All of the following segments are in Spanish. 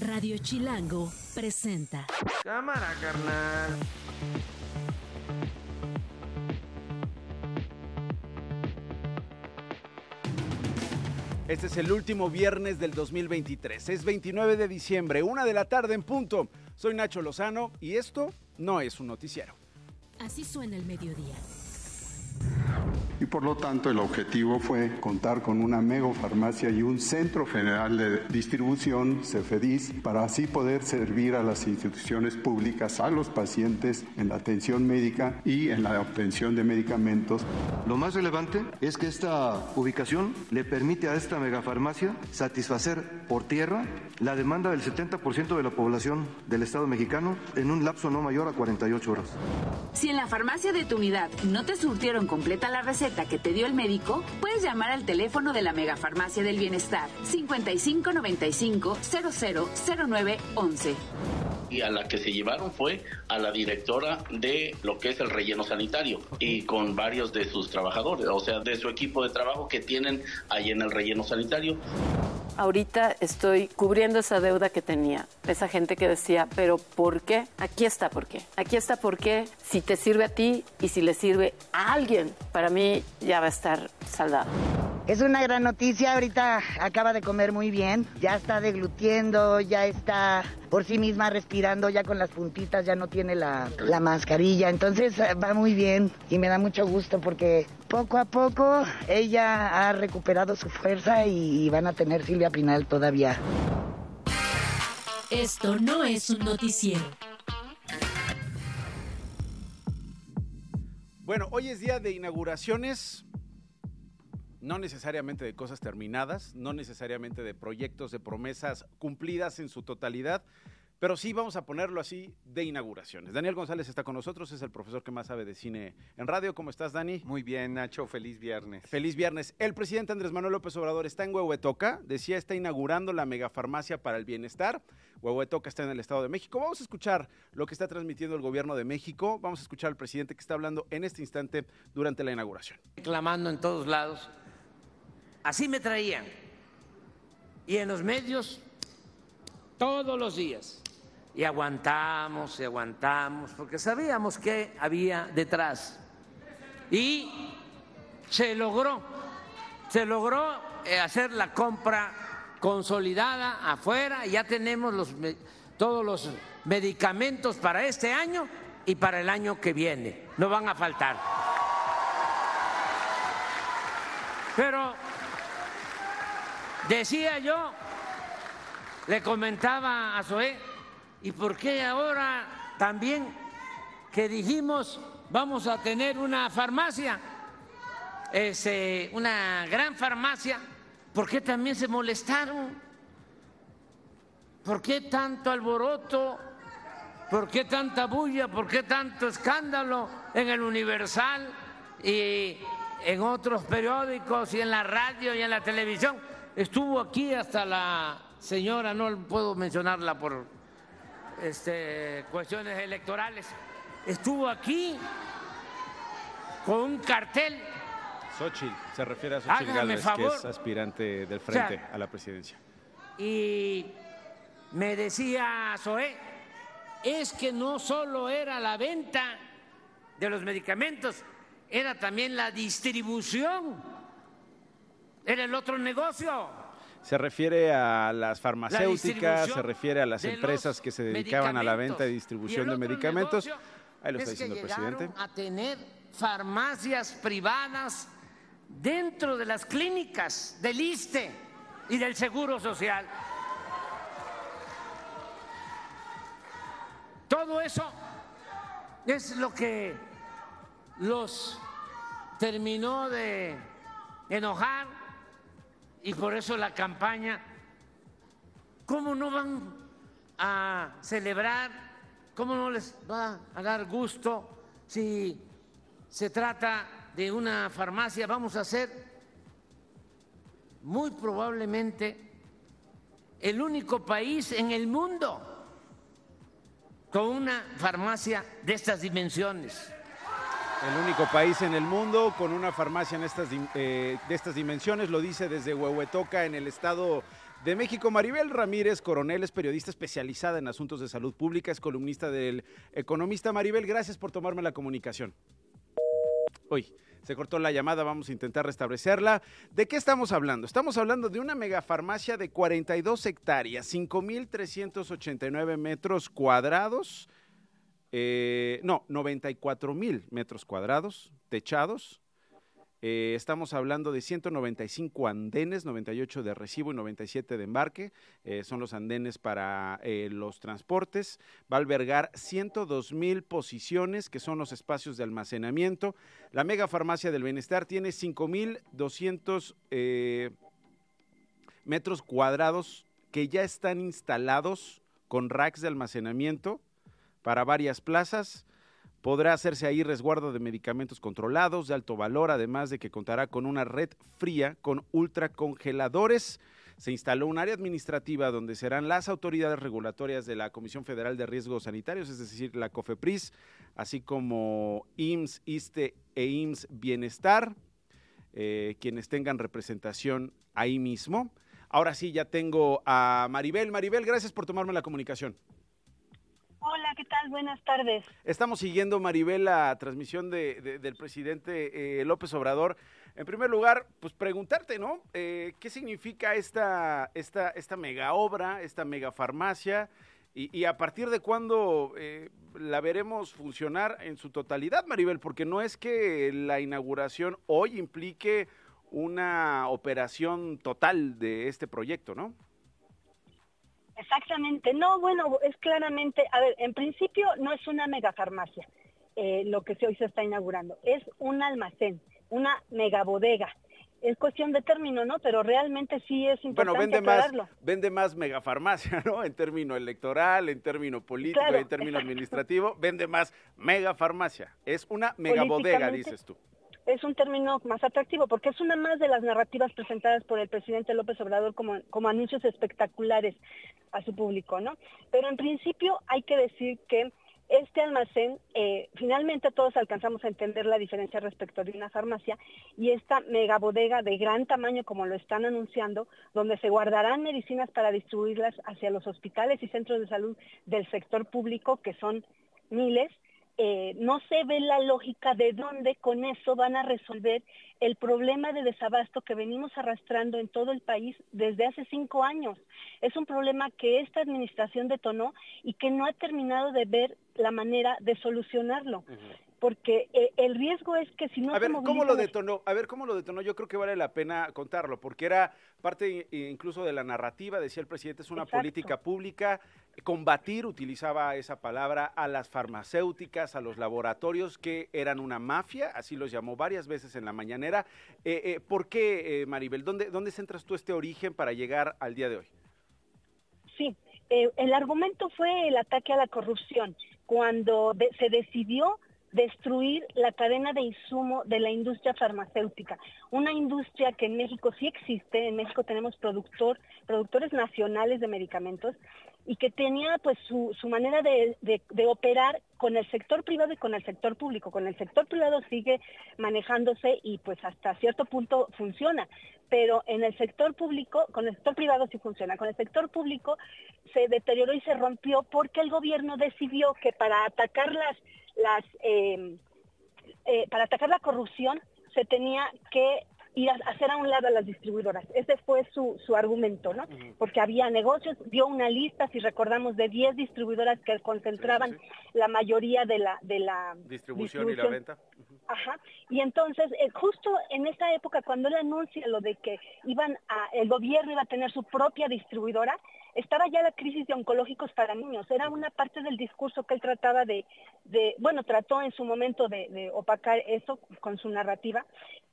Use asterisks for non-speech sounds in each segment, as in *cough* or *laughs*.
Radio Chilango presenta. Cámara, carnal. Este es el último viernes del 2023. Es 29 de diciembre, una de la tarde en punto. Soy Nacho Lozano y esto no es un noticiero. Así suena el mediodía y por lo tanto el objetivo fue contar con una megafarmacia y un centro general de distribución, CEFEDIS, para así poder servir a las instituciones públicas, a los pacientes en la atención médica y en la obtención de medicamentos. Lo más relevante es que esta ubicación le permite a esta megafarmacia satisfacer por tierra la demanda del 70% de la población del Estado mexicano en un lapso no mayor a 48 horas. Si en la farmacia de tu unidad no te surtieron completa la receta, que te dio el médico, puedes llamar al teléfono de la Megafarmacia del Bienestar 5595 000911. Y a la que se llevaron fue a la directora de lo que es el relleno sanitario y con varios de sus trabajadores, o sea, de su equipo de trabajo que tienen ahí en el relleno sanitario ahorita estoy cubriendo esa deuda que tenía. Esa gente que decía, pero ¿por qué? Aquí está por qué. Aquí está por qué. Si te sirve a ti y si le sirve a alguien, para mí ya va a estar saldado. Es una gran noticia, ahorita acaba de comer muy bien, ya está deglutiendo, ya está por sí misma respirando, ya con las puntitas, ya no tiene la, la mascarilla, entonces eh, va muy bien y me da mucho gusto porque poco a poco ella ha recuperado su fuerza y van a tener Silvia Pinal todavía. Esto no es un noticiero. Bueno, hoy es día de inauguraciones no necesariamente de cosas terminadas, no necesariamente de proyectos, de promesas cumplidas en su totalidad, pero sí vamos a ponerlo así de inauguraciones. Daniel González está con nosotros, es el profesor que más sabe de cine en radio. ¿Cómo estás, Dani? Muy bien, Nacho, feliz viernes. Feliz viernes. El presidente Andrés Manuel López Obrador está en Huehuetoca, decía está inaugurando la megafarmacia para el bienestar. Huehuetoca está en el Estado de México. Vamos a escuchar lo que está transmitiendo el gobierno de México. Vamos a escuchar al presidente que está hablando en este instante durante la inauguración. Reclamando en todos lados Así me traían. Y en los medios, todos los días. Y aguantamos y aguantamos, porque sabíamos que había detrás. Y se logró, se logró eh, hacer la compra consolidada afuera. Ya tenemos todos los medicamentos para este año y para el año que viene. No van a faltar. Pero Decía yo, le comentaba a Zoé, ¿y por qué ahora también que dijimos vamos a tener una farmacia, eh, una gran farmacia, ¿por qué también se molestaron? ¿Por qué tanto alboroto? ¿Por qué tanta bulla? ¿Por qué tanto escándalo en el Universal y en otros periódicos y en la radio y en la televisión? Estuvo aquí hasta la señora, no puedo mencionarla por este, cuestiones electorales, estuvo aquí con un cartel. Xochitl, se refiere a Xochitl Gálvez, que es aspirante del frente a la presidencia. Y me decía Zoé, es que no solo era la venta de los medicamentos, era también la distribución era el otro negocio. Se refiere a las farmacéuticas, se refiere a las empresas que se dedicaban a la venta y distribución de medicamentos. Ahí lo está diciendo el presidente. A tener farmacias privadas dentro de las clínicas del ISTE y del Seguro Social. Todo eso es lo que los terminó de enojar y por eso la campaña, ¿cómo no van a celebrar? ¿Cómo no les va a dar gusto si se trata de una farmacia? Vamos a ser muy probablemente el único país en el mundo con una farmacia de estas dimensiones. El único país en el mundo con una farmacia eh, de estas dimensiones, lo dice desde Huehuetoca, en el Estado De México, Maribel Ramírez Coronel es periodista especializada en asuntos de salud pública, es columnista del Economista. Maribel, gracias por tomarme la comunicación. Uy, se cortó la llamada, vamos a intentar restablecerla. ¿De qué estamos hablando? Estamos hablando de una megafarmacia de 42 hectáreas, 5.389 metros cuadrados, eh, no, 94 mil metros cuadrados, techados, eh, estamos hablando de 195 andenes, 98 de recibo y 97 de embarque. Eh, son los andenes para los transportes. Va a albergar 102 mil posiciones, que son los espacios de almacenamiento. La mega farmacia del bienestar tiene 5.200 metros cuadrados que ya están instalados con racks de almacenamiento para varias plazas. Podrá hacerse ahí resguardo de medicamentos controlados de alto valor, además de que contará con una red fría con ultracongeladores. Se instaló un área administrativa donde serán las autoridades regulatorias de la Comisión Federal de Riesgos Sanitarios, es decir, la COFEPRIS, así como IMSS, ISTE e IMSS Bienestar, eh, quienes tengan representación ahí mismo. Ahora sí, ya tengo a Maribel. Maribel, gracias por tomarme la comunicación. ¿Qué tal? Buenas tardes. Estamos siguiendo, Maribel, la transmisión de, del presidente eh, López Obrador. En primer lugar, pues preguntarte, ¿no? Eh, ¿Qué significa esta, esta, esta mega obra, esta mega farmacia? Y, a partir de cuándo eh, la veremos funcionar en su totalidad, Maribel? Porque no es que la inauguración hoy implique una operación total de este proyecto, ¿no? Exactamente. No, bueno, es claramente, a ver, en principio no es una megafarmacia eh, lo que hoy se está inaugurando, es un almacén, una megabodega. Es cuestión de término, ¿no? Pero realmente sí es importante bueno, vende aclararlo. Más, vende más megafarmacia, *laughs* ¿no? En término electoral, en término político, en término administrativo, vende más megafarmacia. Es una megabodega, dices tú es un término más atractivo porque es una más de las narrativas presentadas por el presidente López Obrador como, como anuncios espectaculares a su público, ¿no? Pero en principio hay que decir que este almacén, eh, finalmente todos alcanzamos a entender la diferencia respecto de una farmacia y esta mega bodega de gran tamaño como lo están anunciando, donde se guardarán medicinas para distribuirlas hacia los hospitales y centros de salud del sector público, que son miles, eh, no se ve la lógica de dónde con eso van a resolver el problema de desabasto que venimos arrastrando en todo el país desde hace cinco años. Es un problema que esta administración detonó y que no ha terminado de ver la manera de solucionarlo porque eh, el riesgo es que si no a ver cómo lo detonó a ver cómo lo detonó yo creo que vale la pena contarlo porque era parte incluso de la narrativa decía el presidente es una política pública. Combatir utilizaba esa palabra a las farmacéuticas a los laboratorios que eran una mafia así los llamó varias veces en la mañanera. Eh, eh, por qué Maribel dónde dónde centras tú este origen para llegar al día de hoy sí el argumento fue el ataque a la corrupción cuando se decidió destruir la cadena de insumo de la industria farmacéutica, una industria que en México sí existe, en México tenemos productor, productores nacionales de medicamentos y que tenía pues su, su manera de, de, operar con el sector privado y con el sector público. Con el sector privado sigue manejándose y pues hasta cierto punto funciona, pero en el sector público, con el sector privado sí funciona, con el sector público se deterioró y se rompió porque el gobierno decidió que para atacar las las em, eh, para atacar la corrupción se tenía que a hacer a un lado a las distribuidoras. Ese fue su, su argumento, ¿no? Porque había negocios, dio una lista, si recordamos, de 10 distribuidoras que concentraban la mayoría de la, de la distribución, y la venta. Ajá. Y entonces, eh, justo en esa época, cuando él anuncia lo de que iban a, el gobierno iba a tener su propia distribuidora, estaba ya la crisis de oncológicos para niños. Era una parte del discurso que él trataba de, de bueno, trató en su momento de, de opacar eso con su narrativa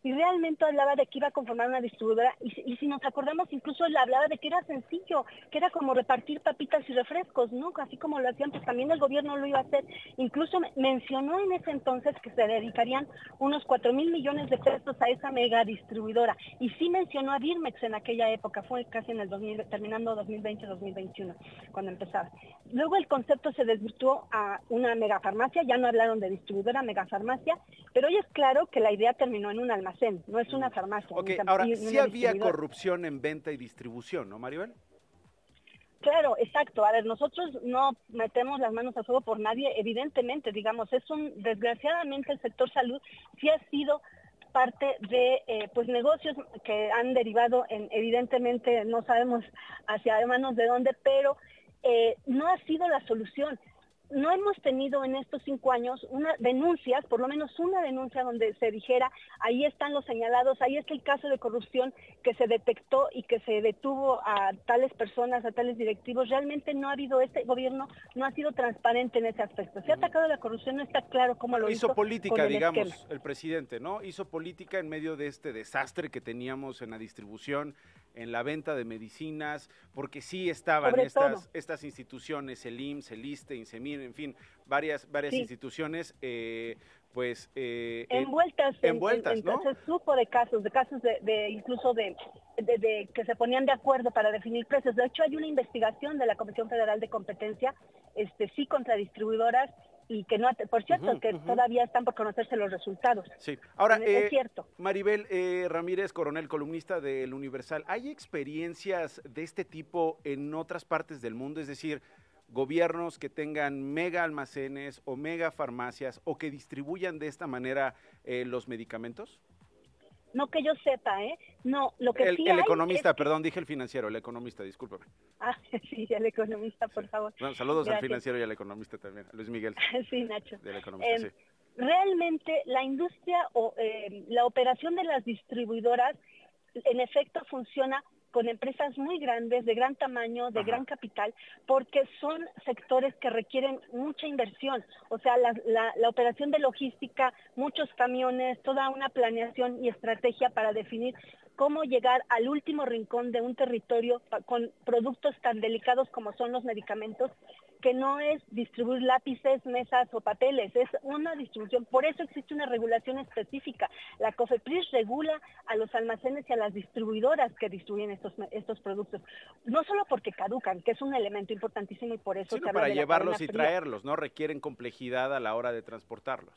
y realmente hablaba de que iba a conformar una distribuidora y, si nos acordamos incluso le hablaba de que era sencillo, que era como repartir papitas y refrescos, ¿no? Así como lo hacían, pues también el gobierno lo iba a hacer. Incluso mencionó en ese entonces que se dedicarían unos 4 mil millones de pesos a esa mega distribuidora y sí mencionó a Birmex en aquella época, fue casi en el 2000, terminando 2020 2020-2021, cuando empezaba. Luego el concepto se desvirtuó a una megafarmacia, ya no hablaron de distribuidora, megafarmacia, pero hoy es claro que la idea terminó en un almacén, no es una farmacia. Ok, ahora, sí había corrupción en venta y distribución, ¿no, Maribel? Claro, exacto. A ver, nosotros no metemos las manos a fuego por nadie, evidentemente, digamos, es un, desgraciadamente el sector salud sí ha sido parte de eh, pues negocios que han derivado en evidentemente no sabemos hacia manos de dónde pero eh, no ha sido la solución no hemos tenido en estos cinco años una denuncias, por lo menos una denuncia donde se dijera, ahí están los señalados, ahí está el caso de corrupción que se detectó y que se detuvo a tales personas, a tales directivos. Realmente no ha habido, este gobierno no ha sido transparente en ese aspecto. Se ha atacado la corrupción, no está claro cómo lo hizo. Hizo política, digamos, el presidente, ¿no? Hizo política en medio de este desastre que teníamos en la distribución, en la venta de medicinas, porque sí estaban estas, estas instituciones, el IMSS, el ISTE, INSEMIR, en fin, varias, varias instituciones, eh, pues... Eh, envueltas, envueltas, ¿no? Se supo de casos, de casos de, incluso de, de, que se ponían de acuerdo para definir precios. De hecho, hay una investigación de la Comisión Federal de Competencia, este sí contra distribuidoras y que no, por cierto, que todavía están por conocerse los resultados. Sí, ahora, es eh, cierto. Maribel eh, Ramírez, coronel, columnista del Universal, ¿hay experiencias de este tipo en otras partes del mundo? Es decir, gobiernos que tengan mega almacenes o mega farmacias o que distribuyan de esta manera eh, los medicamentos? No que yo sepa, ¿eh? No, lo que el, sí El economista, perdón, dije el financiero, el economista, discúlpame. Ah, *laughs* sí, el economista, por favor. saludos al financiero y al economista también, Luis Miguel. *laughs* sí, Nacho. Del economista, em, Realmente la industria o eh, la operación de las distribuidoras en efecto funciona con empresas muy grandes, de gran tamaño, de gran capital, porque son sectores que requieren mucha inversión. O sea, la, la, operación de logística, muchos camiones, toda una planeación y estrategia para definir cómo llegar al último rincón de un territorio con productos tan delicados como son los medicamentos, que no es distribuir lápices, mesas o papeles, es una distribución. Por eso existe una regulación específica. La COFEPRIS regula a los almacenes y a las distribuidoras que distribuyen estos, estos productos. No solo porque caducan, que es un elemento importantísimo y por eso... Sino para llevarlos y traerlos, ¿no? Requieren complejidad a la hora de transportarlos.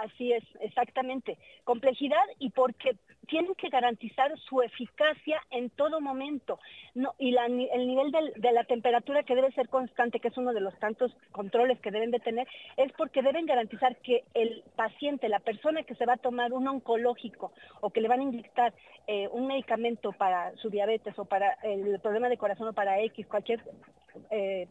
Así es, exactamente. Complejidad y porque tienen que garantizar su eficacia en todo momento. Y el nivel de la temperatura que debe ser constante, que es uno de los tantos controles que deben de tener, es porque deben garantizar que el paciente, la persona que se va a tomar un oncológico o que le van a inyectar eh, un medicamento para su diabetes o para el problema de corazón o para X, cualquier eh,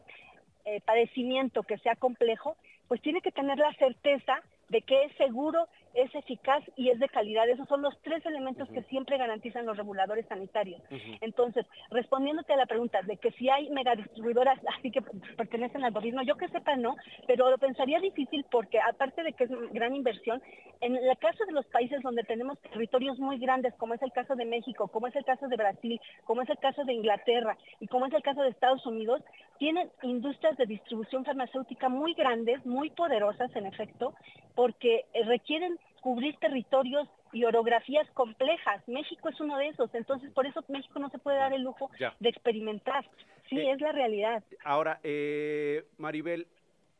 eh, padecimiento que sea complejo, pues tiene que tener la certeza de que es seguro, es eficaz y es de calidad. Esos son los tres elementos que siempre garantizan los reguladores sanitarios. Entonces, respondiéndote a la pregunta de que si hay megadistribuidoras *laughs* así que pertenecen al gobierno, yo que sepa no, pero lo pensaría difícil porque aparte de que es gran inversión, en el caso de los países donde tenemos territorios muy grandes, como es el caso de México, como es el caso de Brasil, como es el caso de Inglaterra y como es el caso de Estados Unidos, tienen industrias de distribución farmacéutica muy grandes, muy poderosas en efecto, porque eh, requieren cubrir territorios y orografías complejas. México es uno de esos, entonces por eso México no se puede dar el lujo de experimentar. Sí, eh, es la realidad. Ahora, eh, Maribel,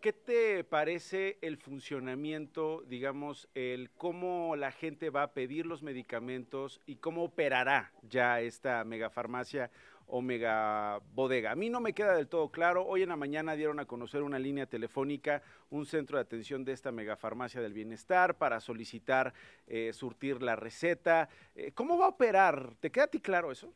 ¿qué te parece el funcionamiento, digamos, el cómo la gente va a pedir los medicamentos y cómo operará ya esta megafarmacia Omega Bodega. A mí no me queda del todo claro. Hoy en la mañana dieron a conocer una línea telefónica, un centro de atención de esta megafarmacia del bienestar para solicitar eh, surtir la receta. Eh, ¿Cómo va a operar? ¿Te queda a ti claro eso?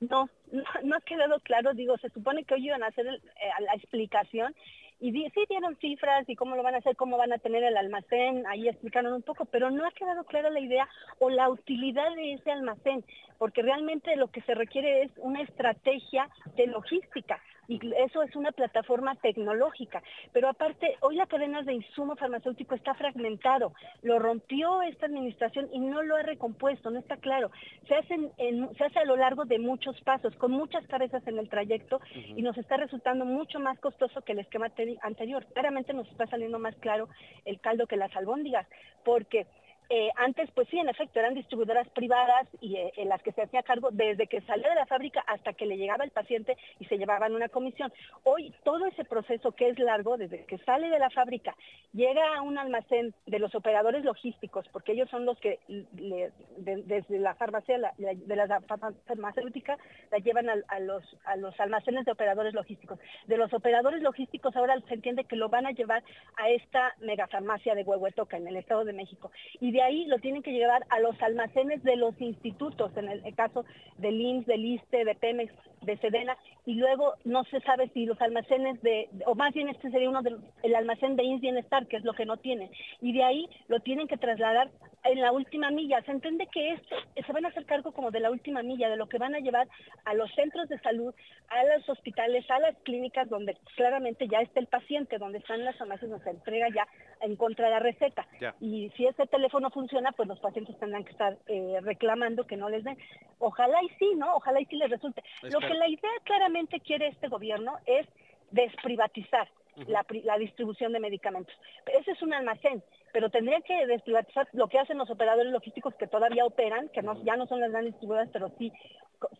No, no, ha quedado claro. Digo, se supone que hoy iban a hacer eh, la explicación y sí dieron cifras y cómo lo van a hacer, cómo van a tener el almacén, ahí explicaron un poco, pero no ha quedado clara la idea o la utilidad de ese almacén, porque realmente lo que se requiere es una estrategia de logística y eso es una plataforma tecnológica. Pero aparte, hoy la cadena de insumo farmacéutico está fragmentado. Lo rompió esta administración y no lo ha recompuesto, no está claro. Se, hacen se hace a lo largo de muchos pasos, con muchas cabezas en el trayecto y nos está resultando mucho más costoso que el esquema anterior. Claramente nos está saliendo más claro el caldo que las albóndigas, porque eh, antes, pues sí, en efecto, eran distribuidoras privadas y eh, en las que se hacía cargo desde que salió de la fábrica hasta que le llegaba el paciente y se llevaban una comisión. Hoy todo ese proceso que es largo, desde que sale de la fábrica, llega a un almacén de los operadores logísticos, porque ellos son los que desde la farmacia, de la farmacéutica, la llevan a, los, a los almacenes de operadores logísticos. De los operadores logísticos ahora se entiende que lo van a llevar a esta megafarmacia de Huehuetoca en el Estado de México. Y de ahí lo tienen que llevar a los almacenes de los institutos, en el, caso del IMSS, del ISTE, de Pemex, de Sedena, y luego no se sabe si los almacenes de, o más bien este sería uno del el almacén de IMSS Bienestar, que es lo que no tienen, y de ahí lo tienen que trasladar en la última milla. Se entiende que esto se van a hacer cargo como de la última milla, de lo que van a llevar a los centros de salud, a los hospitales, a las clínicas, donde claramente ya está el paciente, donde están las farmacias, donde se entrega ya en contra de la receta. Y si ese teléfono funciona, pues los pacientes tendrán que estar eh, reclamando que no les den. Ojalá y sí, ¿no? Ojalá y sí les resulte. Lo que la idea claramente quiere este gobierno es desprivatizar la, la, distribución de medicamentos. Ese es un almacén, pero tendría que desprivatizar lo que hacen los operadores logísticos que todavía operan, que no, ya no son las grandes distribuidoras, pero sí,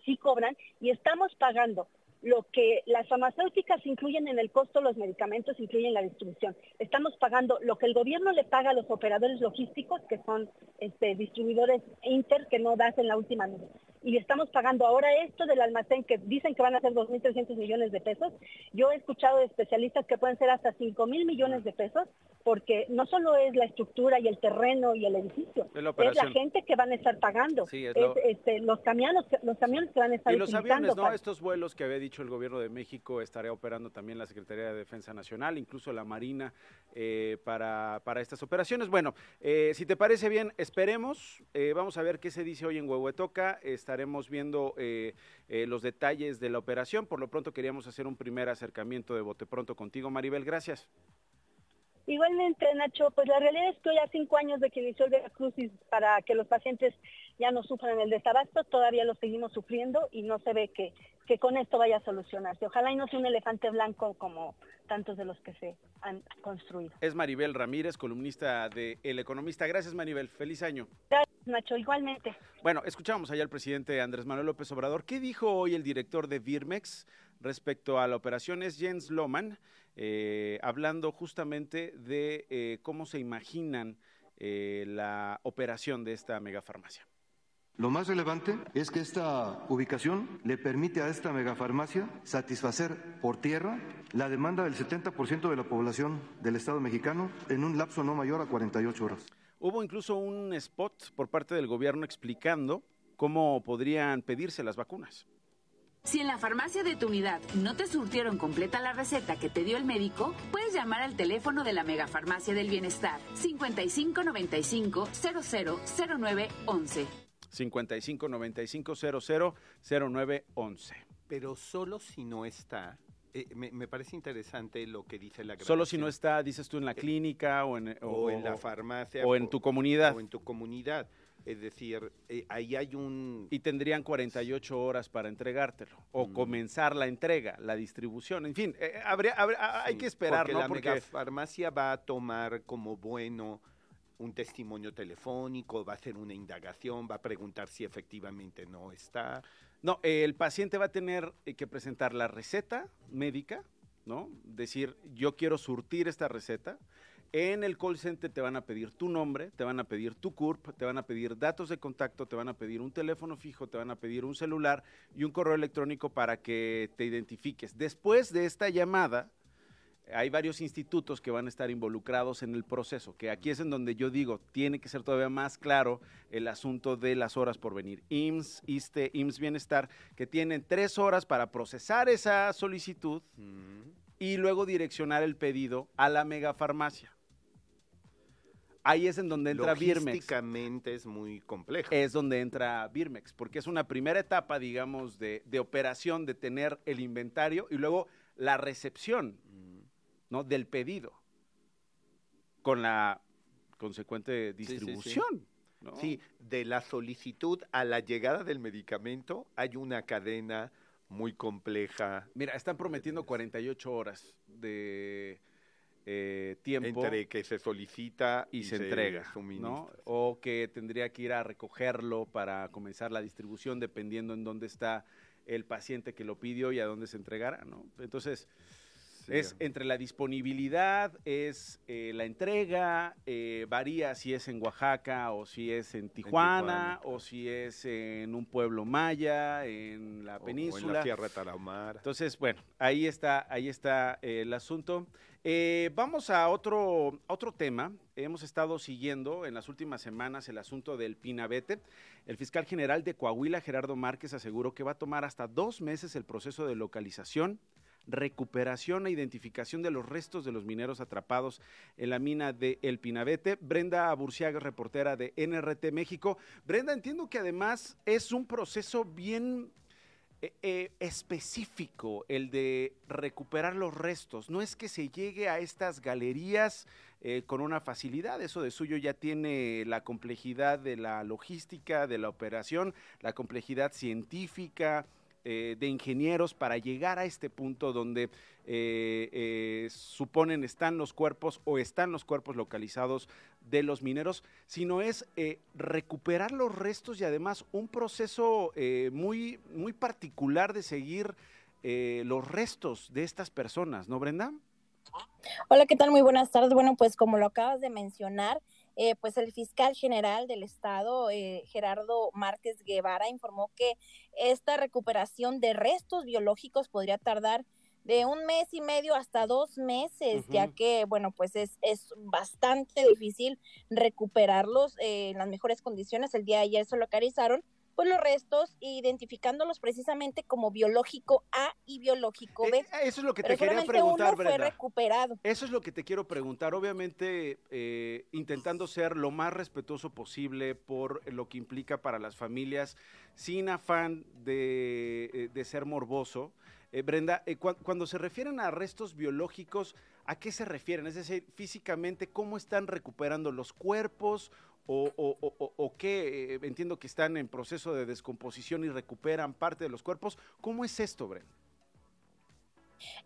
sí cobran, y estamos pagando lo que las farmacéuticas incluyen en el costo, los medicamentos incluyen la distribución. Estamos pagando lo que el gobierno le paga a los operadores logísticos, que son este, distribuidores inter que no das en la última medida y estamos pagando ahora esto del almacén que dicen que van a ser 2.300 millones de pesos. Yo he escuchado de especialistas que pueden ser hasta 5.000 millones de pesos porque no solo es la estructura y el terreno y el edificio, es la, gente que van a estar pagando, es, este, los, camiones, los camiones que van a estar Y los aviones, ¿no? Estos vuelos que había dicho el gobierno de México estaría operando también la Secretaría de Defensa Nacional, incluso la Marina, eh, para, para, estas operaciones. Bueno, eh, si te parece bien, esperemos, eh, vamos a ver qué se dice hoy en Huehuetoca, estaremos viendo eh, eh, los detalles de la operación. Por lo pronto queríamos hacer un primer acercamiento de bote pronto contigo, Maribel. Gracias. Igualmente, Nacho, pues la realidad es que hoy a cinco años de que inició el Veracruz para que los pacientes ya no sufran el desabasto, todavía lo seguimos sufriendo y no se ve que, que con esto vaya a solucionarse. Ojalá y no sea un elefante blanco como tantos de los que se han construido. Es Maribel Ramírez, columnista de El Economista. Gracias, Maribel. Feliz año. Gracias, Nacho. Igualmente. Bueno, escuchamos allá al presidente Andrés Manuel López Obrador. ¿Qué dijo hoy el director de Birmex respecto a la operación? Es Jens Lohmann, eh, hablando justamente de eh, cómo se imaginan eh, la operación de esta megafarmacia. Lo más relevante es que esta ubicación le permite a esta megafarmacia satisfacer por tierra la demanda del 70% de la población del Estado mexicano en un lapso no mayor a 48 horas. Hubo incluso un spot por parte del gobierno explicando cómo podrían pedirse las vacunas. Si en la farmacia de tu unidad no te surtieron completa la receta que te dio el médico, puedes llamar al teléfono de la Megafarmacia del Bienestar 5595 000911. 55 95 00 0911. Pero solo si no está. Eh, me, parece interesante lo que dice la Solo si no está, dices tú, en la clínica o en, o, en la farmacia. O en tu comunidad. O en tu comunidad. Es decir, eh, ahí hay un... Y tendrían 48 horas para entregártelo, o mm. comenzar la entrega, la distribución, en fin, eh, habría, hay que esperar, porque ¿no? La porque farmacia va a tomar como bueno un testimonio telefónico, va a hacer una indagación, va a preguntar si efectivamente no está. No, el paciente va a tener eh, que presentar la receta médica, ¿no? Decir, yo quiero surtir esta receta. En el call center te van a pedir tu nombre, te van a pedir tu CURP, te van a pedir datos de contacto, te van a pedir un teléfono fijo, te van a pedir un celular y un correo electrónico para que te identifiques. Después de esta llamada, hay varios institutos que van a estar involucrados en el proceso, que aquí es en donde yo digo, tiene que ser todavía más claro el asunto de las horas por venir. IMSS, ISTE, IMSS Bienestar, que tienen tres horas para procesar esa solicitud y luego direccionar el pedido a la megafarmacia. Ahí es en donde entra Birmex. Logísticamente es muy complejo. Es donde entra Birmex, porque es una primera etapa, digamos, de, de operación, de tener el inventario y luego la recepción ¿no? Del pedido, con la consecuente distribución. Sí, de la solicitud a la llegada del medicamento hay una cadena muy compleja. Mira, están prometiendo 48 horas de eh, tiempo. Entre que se solicita y, se, entrega, ¿no? O que tendría que ir a recogerlo para comenzar la distribución, dependiendo en dónde está el paciente que lo pidió y a dónde se entregará, ¿no? Entonces, es entre la disponibilidad, es eh, la entrega, eh, varía si es en Oaxaca o si es en Tijuana, o si es en un pueblo maya, en la península. O en la Tierra Tarahumara. Entonces, bueno, ahí está, ahí está eh, el asunto. vamos a otro, otro tema. Hemos estado siguiendo en las últimas semanas el asunto del Pinabete. El fiscal general de Coahuila, Gerardo Márquez, aseguró que va a tomar hasta dos meses el proceso de localización recuperación e identificación de los restos de los mineros atrapados en la mina de El Pinabete. Brenda Burciaga, reportera de NRT México. Brenda, entiendo que además es un proceso bien eh, eh, específico el de recuperar los restos. No es que se llegue a estas galerías eh, con una facilidad, eso de suyo ya tiene la complejidad de la logística, de la operación, la complejidad científica, eh, de ingenieros para llegar a este punto donde eh, eh, suponen están los cuerpos o están los cuerpos localizados de los mineros, sino es recuperar los restos y además un proceso muy, muy particular de seguir los restos de estas personas, ¿no, Brenda? Hola, ¿qué tal? Muy buenas tardes. Bueno, pues como lo acabas de mencionar, eh, pues el fiscal general del estado, eh, Gerardo Márquez Guevara, informó que esta recuperación de restos biológicos podría tardar de un mes y medio hasta dos meses, ya que, bueno, pues es, es bastante difícil recuperarlos eh, en las mejores condiciones. El día de ayer se localizaron pues los restos, identificándolos precisamente como biológico A y biológico B. Eh, eso es lo que te quería preguntar, uno fue recuperado. Eso es lo que te quiero preguntar. Obviamente, eh, intentando ser lo más respetuoso posible por lo que implica para las familias, sin afán de, eh, ser morboso. Brenda, cuando se refieren a restos biológicos, ¿a qué se refieren? Es decir, físicamente, ¿cómo están recuperando los cuerpos o, o, o, qué? Eh, entiendo que están en proceso de descomposición y recuperan parte de los cuerpos. ¿Cómo es esto, Bren?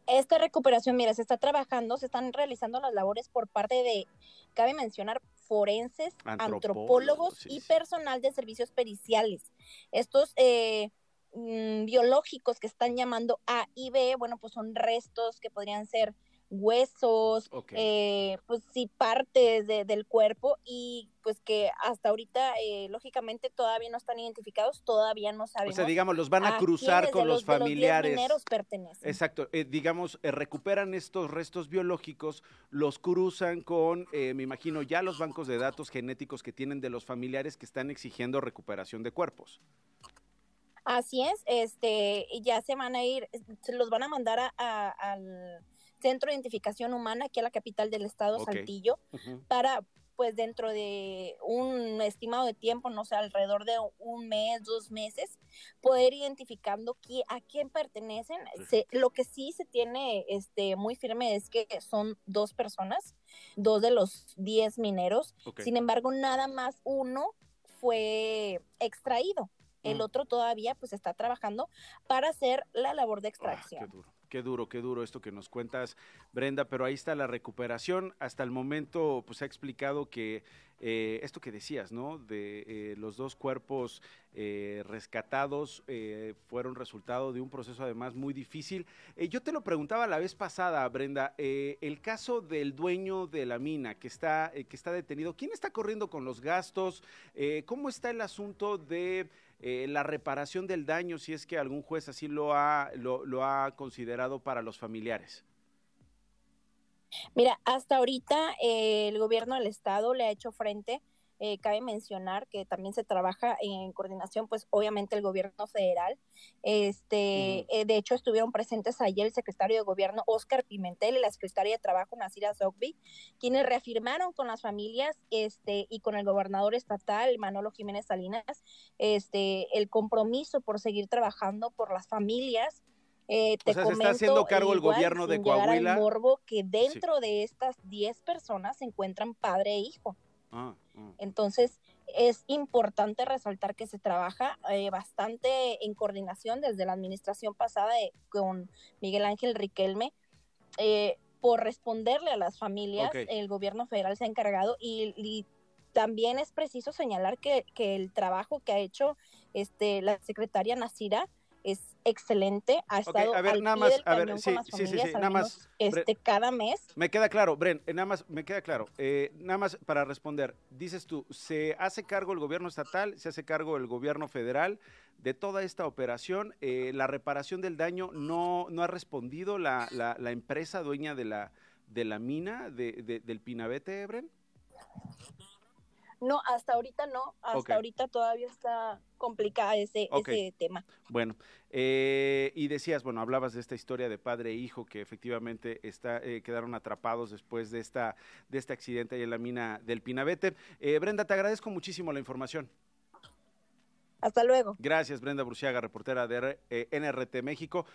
Esta recuperación, mira, se está trabajando, se están realizando las labores por parte de, cabe mencionar, forenses, antropólogos, y personal de servicios periciales. Estos eh, mm, biológicos que están llamando A y B, bueno, pues son restos que podrían ser huesos, eh, pues sí, partes del cuerpo y pues que hasta ahorita, eh, lógicamente, todavía no están identificados, todavía no sabemos. O sea, digamos, los van a, cruzar con los, familiares. Los pertenecen. Exacto, eh, digamos, recuperan estos restos biológicos, los cruzan con, me imagino, ya los bancos de datos genéticos que tienen de los familiares que están exigiendo recuperación de cuerpos. Así es, este, ya se van a ir, se los van a mandar a, al Centro de Identificación Humana aquí a la capital del estado, Saltillo, para pues dentro de un estimado de tiempo, no sé, alrededor de un mes, dos meses, poder identificando a quién pertenecen. lo que sí se tiene este, muy firme es que son dos personas, dos de los diez mineros. Sin embargo, nada más uno fue extraído. El mm. otro todavía pues está trabajando para hacer la labor de ah, extracción. Qué duro, qué duro esto que nos cuentas, Brenda, pero ahí está la recuperación. Hasta el momento, pues ha explicado que eh, esto que decías, ¿no? De eh, los dos cuerpos eh, rescatados fueron resultado de un proceso además muy difícil. yo te lo preguntaba la vez pasada, Brenda, el caso del dueño de la mina que está, que está detenido, ¿quién está corriendo con los gastos? ¿Cómo está el asunto de eh, la reparación del daño si es que algún juez así lo ha, lo, ha considerado para los familiares? Mira, hasta ahorita eh, el gobierno del estado le ha hecho frente eh, cabe mencionar que también se trabaja en coordinación, pues obviamente el gobierno federal. Este, eh, de hecho, estuvieron presentes ayer el secretario de gobierno Oscar Pimentel y la secretaria de trabajo Nasira Zogby, quienes reafirmaron con las familias este, y con el gobernador estatal Manolo Jiménez Salinas este, el compromiso por seguir trabajando por las familias. Eh, te o sea, se está haciendo cargo el gobierno de Coahuila. morbo que dentro de estas 10 personas se encuentran padre e hijo. Ah, ah. Entonces, es importante resaltar que se trabaja eh, bastante en coordinación desde la administración pasada con Miguel Ángel Riquelme, eh, por responderle a las familias, el gobierno federal se ha encargado y, también es preciso señalar que, que, el trabajo que ha hecho este, la secretaria Nasira es excelente, ha estado a ver, al nada pie más, del a ver, cañón sí, con las sí, sí, familias, sí, al nada menos, más, este, cada mes. Me queda claro, Bren, eh, nada más, me queda claro, eh, nada más para responder, dices tú, ¿se hace cargo el gobierno estatal, se hace cargo el gobierno federal de toda esta operación? Eh, ¿La reparación del daño no, no ha respondido la, la, la empresa dueña de la, de la mina de, de, del Pinabete, Bren? No, hasta ahorita no, hasta ahorita todavía está complicada ese, ese tema. Bueno, eh, y decías, bueno, hablabas de esta historia de padre e hijo que efectivamente está, eh, quedaron atrapados después de, esta, de este accidente ahí en la mina del Pinabete. Eh, Brenda, te agradezco muchísimo la información. Hasta luego. Gracias, Brenda Burciaga, reportera de R- eh, NRT México.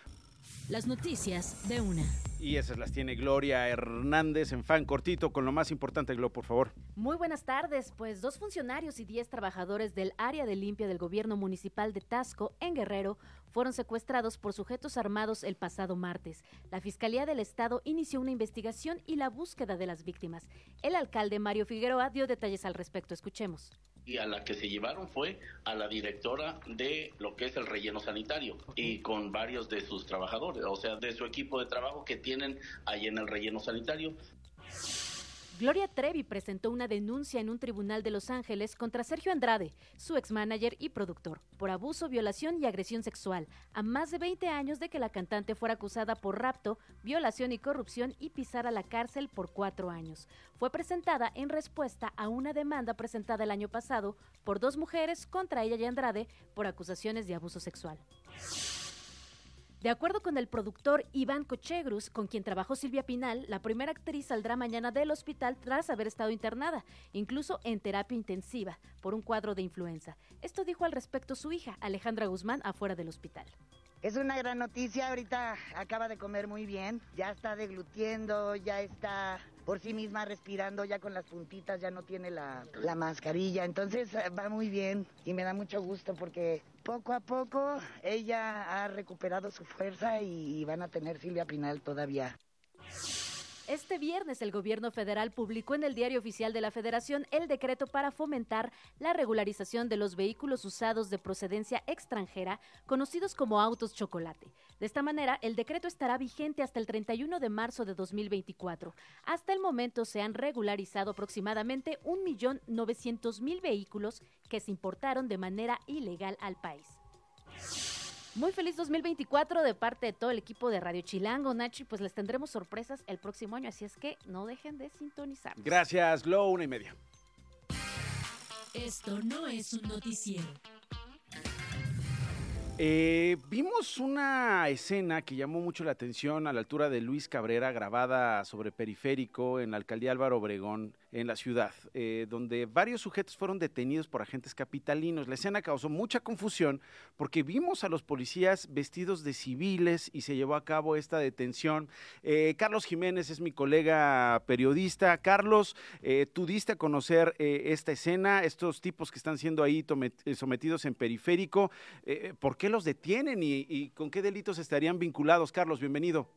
Las noticias de una. Y esas las tiene Gloria Hernández en fan cortito con lo más importante, Glo, por favor. Muy buenas tardes, pues dos funcionarios y diez trabajadores del área de limpia del gobierno municipal de Tasco, en Guerrero, fueron secuestrados por sujetos armados el pasado martes. La Fiscalía del Estado inició una investigación y la búsqueda de las víctimas. El alcalde Mario Figueroa dio detalles al respecto. Escuchemos. Y a la que se llevaron fue a la directora de lo que es el relleno sanitario y con varios de sus trabajadores, o sea, de su equipo de trabajo que tienen ahí en el relleno sanitario. Gloria Trevi presentó una denuncia en un tribunal de Los Ángeles contra Sergio Andrade, su ex-manager y productor, por abuso, violación y agresión sexual, a más de 20 años de que la cantante fuera acusada por rapto, violación y corrupción y pisar a la cárcel por cuatro años. Fue presentada en respuesta a una demanda presentada el año pasado por dos mujeres contra ella y Andrade por acusaciones de abuso sexual. De acuerdo con el productor Iván Cochegrus, con quien trabajó Silvia Pinal, la primera actriz saldrá mañana del hospital tras haber estado internada, incluso en terapia intensiva, por un cuadro de influenza. Esto dijo al respecto su hija, Alejandra Guzmán, afuera del hospital. Es una gran noticia, ahorita acaba de comer muy bien, ya está deglutiendo, ya está por sí misma respirando, ya con las puntitas, ya no tiene la, la mascarilla, entonces eh, va muy bien y me da mucho gusto porque poco a poco ella ha recuperado su fuerza y, y van a tener Silvia Pinal todavía. Este viernes el gobierno federal publicó en el Diario Oficial de la Federación el decreto para fomentar la regularización de los vehículos usados de procedencia extranjera, conocidos como autos chocolate. De esta manera, el decreto estará vigente hasta el 31 de marzo de 2024. Hasta el momento se han regularizado aproximadamente 1.900.000 vehículos que se importaron de manera ilegal al país. Muy feliz 2024 de parte de todo el equipo de Radio Chilango, Nachi, pues les tendremos sorpresas el próximo año, así es que no dejen de sintonizar. Gracias, Glo, una y media. Esto no es un noticiero. Eh, vimos una escena que llamó mucho la atención a la altura de Luis Cabrera, grabada sobre periférico en la alcaldía Álvaro Obregón, en la ciudad, eh, donde varios sujetos fueron detenidos por agentes capitalinos. La escena causó mucha confusión porque vimos a los policías vestidos de civiles y se llevó a cabo esta detención. Eh, Carlos Jiménez es mi colega periodista. Carlos, eh, tú diste a conocer eh, esta escena, estos tipos que están siendo ahí sometidos en periférico. ¿Por qué los detienen y, y con qué delitos estarían vinculados? Carlos, bienvenido.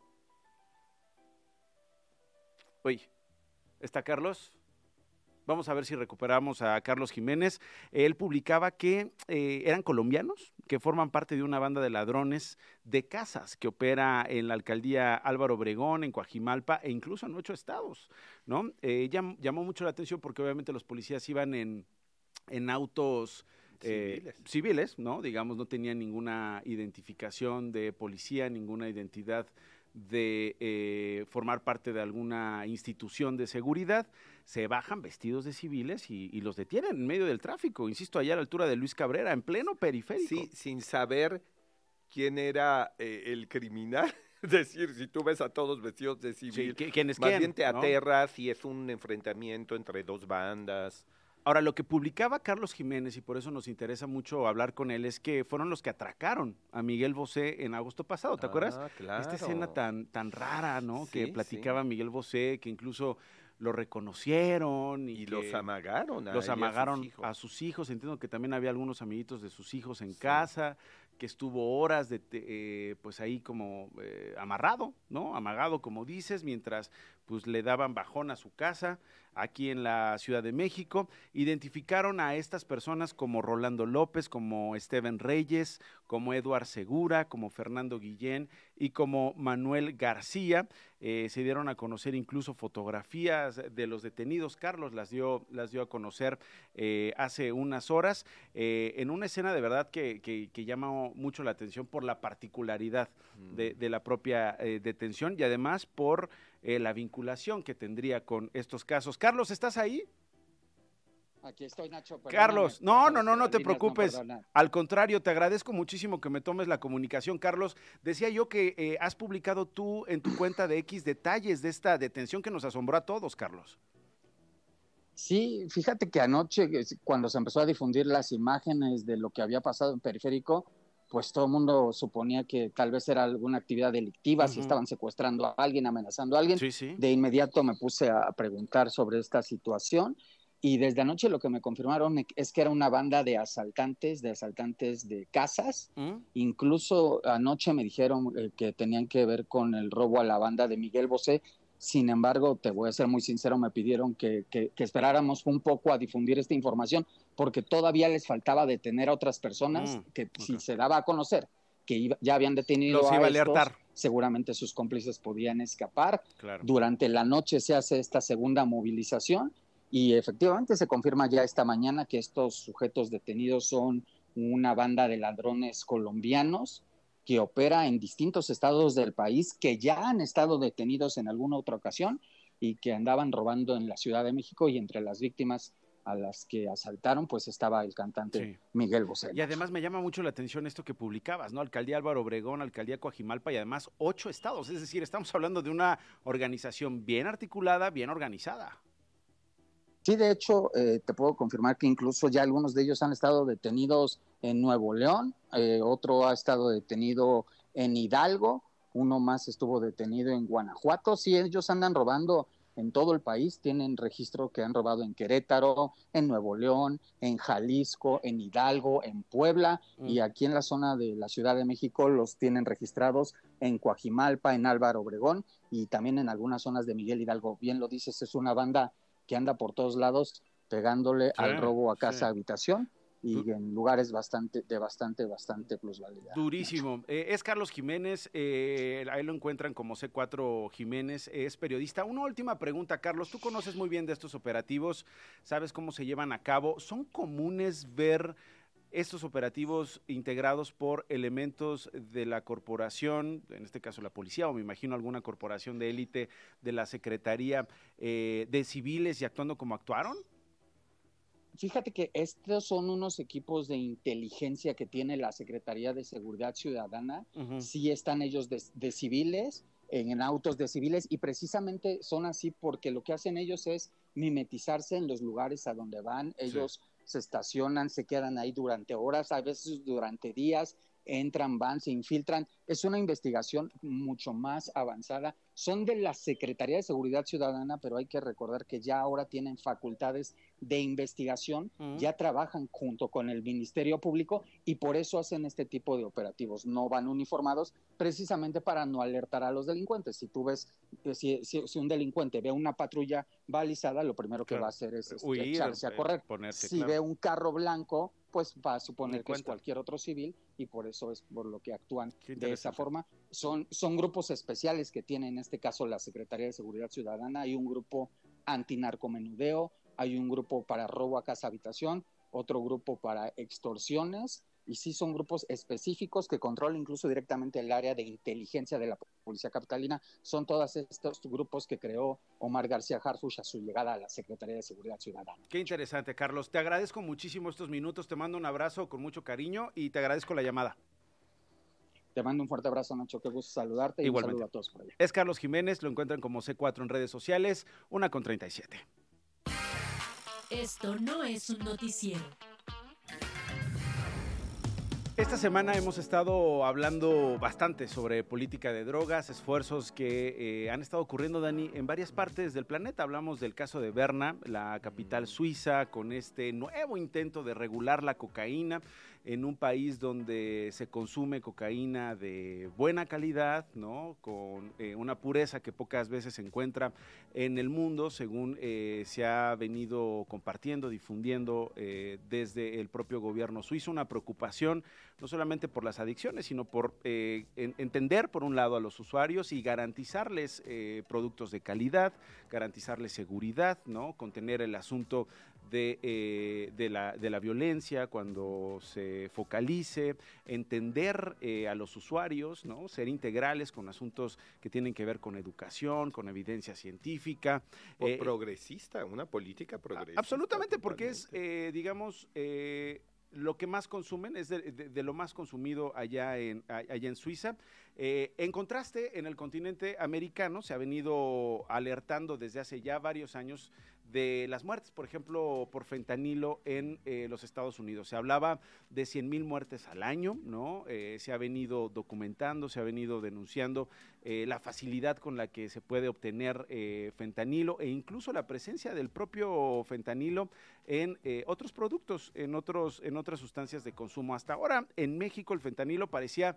Oye, ¿está Carlos? Vamos a ver si recuperamos a Carlos Jiménez. Él publicaba que eh, eran colombianos, que forman parte de una banda de ladrones de casas que opera en la alcaldía Álvaro Obregón, en Coajimalpa e incluso en ocho estados. ¿no? Eh, llam- llamó mucho la atención porque obviamente los policías iban en, en autos eh, Civiles. civiles, ¿no? Digamos, no tenían ninguna identificación de policía, ninguna identidad de eh, formar parte de alguna institución de seguridad, se bajan vestidos de civiles y, y los detienen en medio del tráfico, insisto, allá a la altura de Luis Cabrera, en pleno periférico. Sí, sin saber quién era eh, el criminal. Es *laughs* decir, si tú ves a todos vestidos de civil, ¿qui- quién es más quién, bien te no? aterras y es un enfrentamiento entre dos bandas. Ahora, lo que publicaba Carlos Jiménez, y por eso nos interesa mucho hablar con él, es que fueron los que atracaron a Miguel Bosé en agosto pasado, ¿te acuerdas? Ah, claro. Esta escena tan, tan rara, ¿no? que Sí, platicaba Miguel Bosé, que incluso lo reconocieron. Y, Y los amagaron a Los a sus amagaron hijos. a sus hijos. Entiendo que también había algunos amiguitos de sus hijos en casa, que estuvo horas de, eh, pues ahí como eh, amarrado, ¿no? Amagado, como dices, mientras pues le daban bajón a su casa aquí en la Ciudad de México. Identificaron a estas personas como Rolando López, como Esteban Reyes, como Eduard Segura, como Fernando Guillén y como Manuel García. Eh, se dieron a conocer incluso fotografías de los detenidos. Carlos las dio, las dio a conocer eh, hace unas horas eh, en una escena de verdad que, que, llama mucho la atención por la particularidad de, de la propia detención y además por la vinculación que tendría con estos casos. Carlos, ¿estás ahí? Aquí estoy, Nacho. Carlos, no, no, no, no te preocupes. Al contrario, te agradezco muchísimo que me tomes la comunicación. Carlos, decía yo que eh, has publicado tú en tu cuenta de X detalles de esta detención que nos asombró a todos, Carlos. Sí, fíjate que anoche, cuando se empezó a difundir las imágenes de lo que había pasado en Periférico, pues todo el mundo suponía que tal vez era alguna actividad delictiva, si estaban secuestrando a alguien, amenazando a alguien. De inmediato me puse a preguntar sobre esta situación y desde anoche lo que me confirmaron es que era una banda de asaltantes, de asaltantes de casas. Mm. Incluso anoche me dijeron eh, que tenían que ver con el robo a la banda de Miguel Bosé. Sin embargo, te voy a ser muy sincero, me pidieron que, que, esperáramos un poco a difundir esta información porque todavía les faltaba detener a otras personas mm, que si se daba a conocer que ya habían detenido a, estos, seguramente sus cómplices podían escapar. Durante la noche se hace esta segunda movilización y efectivamente se confirma ya esta mañana que estos sujetos detenidos son una banda de ladrones colombianos que opera en distintos estados del país, que ya han estado detenidos en alguna otra ocasión y que andaban robando en la Ciudad de México y entre las víctimas a las que asaltaron, pues estaba el cantante Miguel Bosé. Y además me llama mucho la atención esto que publicabas, ¿no? Alcaldía Álvaro Obregón, Alcaldía Coajimalpa y además ocho estados. Es decir, estamos hablando de una organización bien articulada, bien organizada. Sí, de hecho, eh, te puedo confirmar que incluso ya algunos de ellos han estado detenidos en Nuevo León, eh, otro ha estado detenido en Hidalgo, uno más estuvo detenido en Guanajuato. Sí, ellos andan robando en todo el país, tienen registro que han robado en Querétaro, en Nuevo León, en Jalisco, en Hidalgo, en Puebla mm. y aquí en la zona de la Ciudad de México los tienen registrados en Coajimalpa, en Álvaro Obregón y también en algunas zonas de Miguel Hidalgo. Bien lo dices, es una banda que anda por todos lados pegándole al robo a casa habitación y en lugares bastante de bastante bastante plusvalía. Durísimo. Eh, es Carlos Jiménez, eh, ahí lo encuentran como C4 Jiménez, es periodista. Una última pregunta, Carlos, tú conoces muy bien de estos operativos, sabes cómo se llevan a cabo. ¿Son comunes ver estos operativos integrados por elementos de la corporación, en este caso la policía, o me imagino alguna corporación de élite de la Secretaría eh, de Civiles y actuando como actuaron? Fíjate que estos son unos equipos de inteligencia que tiene la Secretaría de Seguridad Ciudadana. Sí están ellos de, civiles, en, autos de civiles, y precisamente son así porque lo que hacen ellos es mimetizarse en los lugares a donde van. Ellos se estacionan, se quedan ahí durante horas, a veces durante días, entran, van, se infiltran. Es una investigación mucho más avanzada. Son de la Secretaría de Seguridad Ciudadana, pero hay que recordar que ya ahora tienen facultades de investigación, ya trabajan junto con el Ministerio Público y por eso hacen este tipo de operativos. No van uniformados precisamente para no alertar a los delincuentes. Si tú ves, eh, si, si, un delincuente ve una patrulla balizada, lo primero que va a hacer es este, echarse a eh, correr. si ve un carro blanco, pues va a suponer que es cualquier otro civil y por eso es por lo que actúan de esa forma. Son, son grupos especiales que tiene en este caso la Secretaría de Seguridad Ciudadana. Hay un grupo antinarcomenudeo, hay un grupo para robo a casa habitación, otro grupo para extorsiones, y sí son grupos específicos que controlan incluso directamente el área de inteligencia de la Policía Capitalina. Son todos estos grupos que creó Omar García Harfush a su llegada a la Secretaría de Seguridad Ciudadana. Qué interesante, Carlos. Te agradezco muchísimo estos minutos, te mando un abrazo con mucho cariño y te agradezco la llamada. Te mando un fuerte abrazo, Nacho. Qué gusto saludarte y un saludo a todos por allá. Es Carlos Jiménez, lo encuentran como C4 en redes sociales, una con 37. Esto no es un noticiero. Esta semana hemos estado hablando bastante sobre política de drogas, esfuerzos que eh, han estado ocurriendo, Dani, en varias partes del planeta. Hablamos del caso de Berna, la capital suiza, con este nuevo intento de regular la cocaína. En un país donde se consume cocaína de buena calidad, ¿no? Con eh, una pureza que pocas veces se encuentra en el mundo, según eh, se ha venido compartiendo, difundiendo eh, desde el propio gobierno suizo, una preocupación no solamente por las adicciones, sino por entender, por un lado, a los usuarios y garantizarles productos de calidad, garantizarles seguridad, ¿no? Contener el asunto de, eh, de, la, de, la, violencia, cuando se focalice, entender eh, a los usuarios, ¿no? ser integrales con asuntos que tienen que ver con educación, con evidencia científica. Eh, progresista, una política progresista. Absolutamente, porque es, digamos, lo que más consumen, es de, lo más consumido allá en, allá en Suiza. en contraste, en el continente americano se ha venido alertando desde hace ya varios años de las muertes, por ejemplo, por fentanilo en eh, los Estados Unidos. Se hablaba de 100 mil muertes al año, ¿no? Eh, se ha venido documentando, se ha venido denunciando eh, la facilidad con la que se puede obtener fentanilo e incluso la presencia del propio fentanilo en otros productos, en, otros, en otras sustancias de consumo. Hasta ahora, en México, el fentanilo parecía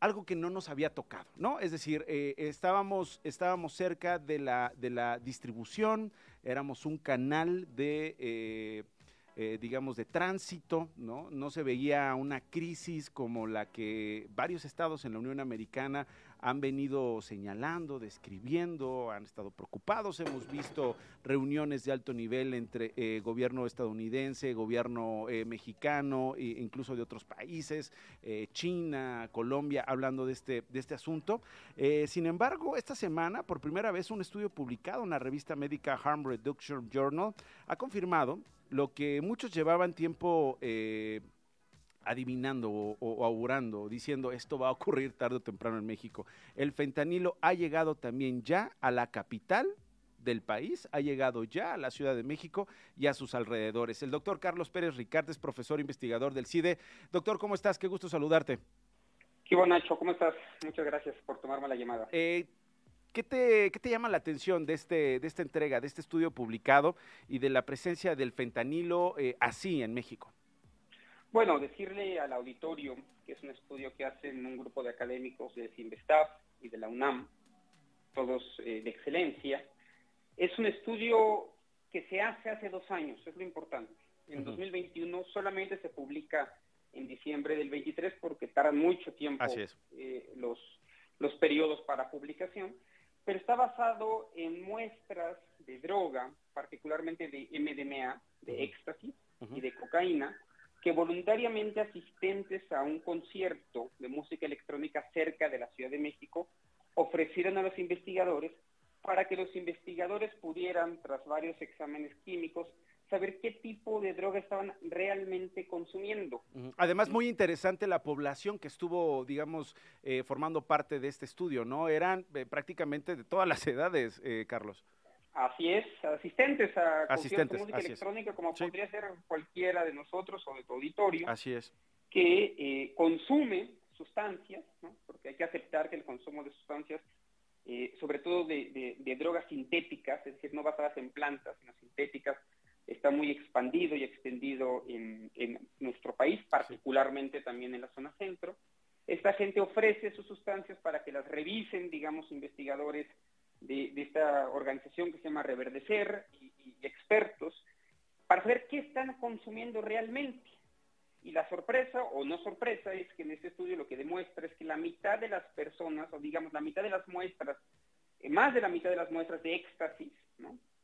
algo que no nos había tocado, ¿no? Es decir, estábamos, estábamos cerca de la, de la distribución, éramos un canal de, eh, eh, digamos, de tránsito, ¿no? No se veía una crisis como la que varios estados en la Unión Americana han venido señalando, describiendo, han estado preocupados. Hemos visto reuniones de alto nivel entre eh, gobierno estadounidense, gobierno mexicano e incluso de otros países, China, Colombia, hablando de este, de este asunto. sin embargo, esta semana, por primera vez, un estudio publicado en la revista médica Harm Reduction Journal ha confirmado lo que muchos llevaban tiempo eh, adivinando o, augurando, diciendo esto va a ocurrir tarde o temprano en México. El fentanilo ha llegado también ya a la capital del país, ha llegado ya a la Ciudad de México y a sus alrededores. El doctor Carlos Pérez Ricard es profesor investigador del CIDE. Doctor, ¿cómo estás? Qué gusto saludarte. Qué bueno, Nacho, ¿cómo estás? Muchas gracias por tomarme la llamada. Eh, ¿Qué te, ¿Qué te, llama la atención de, este, de esta entrega, de este estudio publicado y de la presencia del fentanilo eh, así en México? Bueno, decirle al auditorio que es un estudio que hacen un grupo de académicos de CIMBESTAF y de la UNAM, todos eh, de excelencia, es un estudio que se hace hace dos años, es lo importante. En 2021 solamente se publica en diciembre del 23 porque tardan mucho tiempo eh, los, los periodos para publicación pero está basado en muestras de droga, particularmente de MDMA, de éxtasis y de cocaína, que voluntariamente asistentes a un concierto de música electrónica cerca de la Ciudad de México ofrecieron a los investigadores para que los investigadores pudieran, tras varios exámenes químicos, saber qué tipo de droga estaban realmente consumiendo. Además, muy interesante la población que estuvo, digamos, eh, formando parte de este estudio, ¿no? Eran eh, prácticamente de todas las *laughs* edades, eh, Carlos. Así es, asistentes a asistentes, música electrónica, como podría ser cualquiera de nosotros o de tu auditorio. Así es. Que consume sustancias, ¿no? Porque hay que aceptar que el consumo de sustancias sobre todo de, de, drogas sintéticas, es decir, no basadas en plantas, sino sintéticas, está muy expandido y extendido en, nuestro país, particularmente también en la zona centro. Esta gente ofrece sus sustancias para que las revisen, digamos, investigadores de, esta organización que se llama Reverdecer y, expertos, para saber qué están consumiendo realmente. Y la sorpresa, o no sorpresa, es que en este estudio lo que demuestra es que la mitad de las personas, o digamos la mitad de las muestras, eh, más de la mitad de las muestras de éxtasis,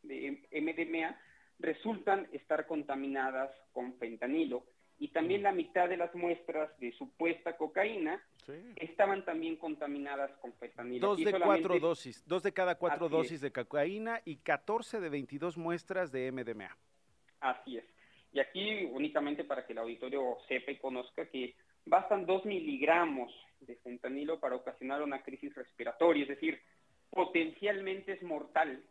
de MDMA, resultan estar contaminadas con fentanilo y también la mitad de las muestras de supuesta cocaína estaban también contaminadas con fentanilo. Dos de cuatro dosis, dos de cada cuatro dosis de cocaína y 14 de 22 muestras de MDMA. Así es. Y aquí únicamente para que el auditorio sepa y conozca que bastan dos miligramos de fentanilo para ocasionar una crisis respiratoria, es decir, potencialmente es mortal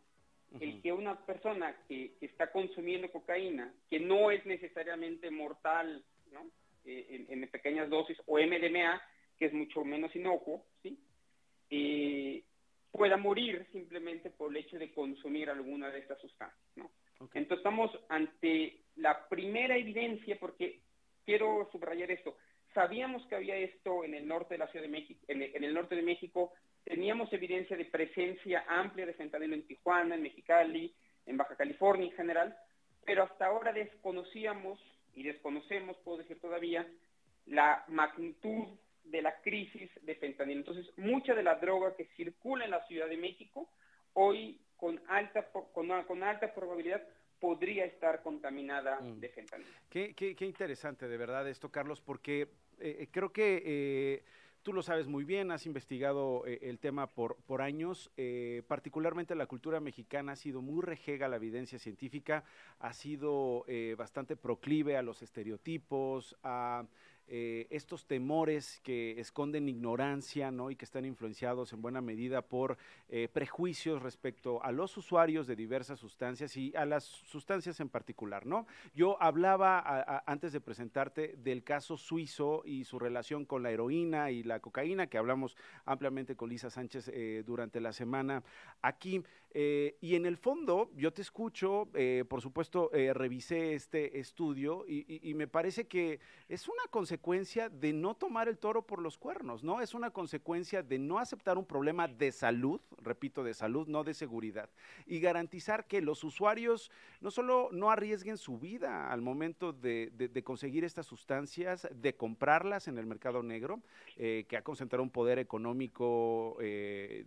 el que una persona que, está consumiendo cocaína, que no es necesariamente mortal ¿no? Eh, en, pequeñas dosis, o MDMA, que es mucho menos inocuo, ¿sí? Eh, pueda morir simplemente por el hecho de consumir alguna de estas sustancias. ¿no? Entonces estamos ante la primera evidencia, porque quiero subrayar esto. Sabíamos que había esto en el norte de la Ciudad de México, en el, norte de México, teníamos evidencia de presencia amplia de fentanilo en Tijuana, en Mexicali, en Baja California en general, pero hasta ahora desconocíamos y desconocemos, puedo decir todavía, la magnitud de la crisis de fentanilo. Entonces, mucha de la droga que circula en la Ciudad de México hoy con alta, con, con alta probabilidad podría estar contaminada mm. de fentanilo. Qué, qué, interesante de verdad esto, Carlos, porque eh, eh, creo que eh, tú lo sabes muy bien, has investigado el tema por, por años, particularmente la cultura mexicana ha sido muy rejega a la evidencia científica, ha sido bastante proclive a los estereotipos, a eh, estos temores que esconden ignorancia ¿no? y que están influenciados en buena medida por eh, prejuicios respecto a los usuarios de diversas sustancias y a las sustancias en particular. ¿no? Yo hablaba antes de presentarte del caso suizo y su relación con la heroína y la cocaína, que hablamos ampliamente con Lisa Sánchez eh, durante la semana aquí. Y en el fondo, yo te escucho, por supuesto, revisé este estudio y, me parece que es una consecuencia de no tomar el toro por los cuernos, ¿no? Es una consecuencia de no aceptar un problema de salud, repito, de salud, no de seguridad, y garantizar que los usuarios no solo no arriesguen su vida al momento de, conseguir estas sustancias, de comprarlas en el mercado negro, eh, que ha concentrado un poder económico eh,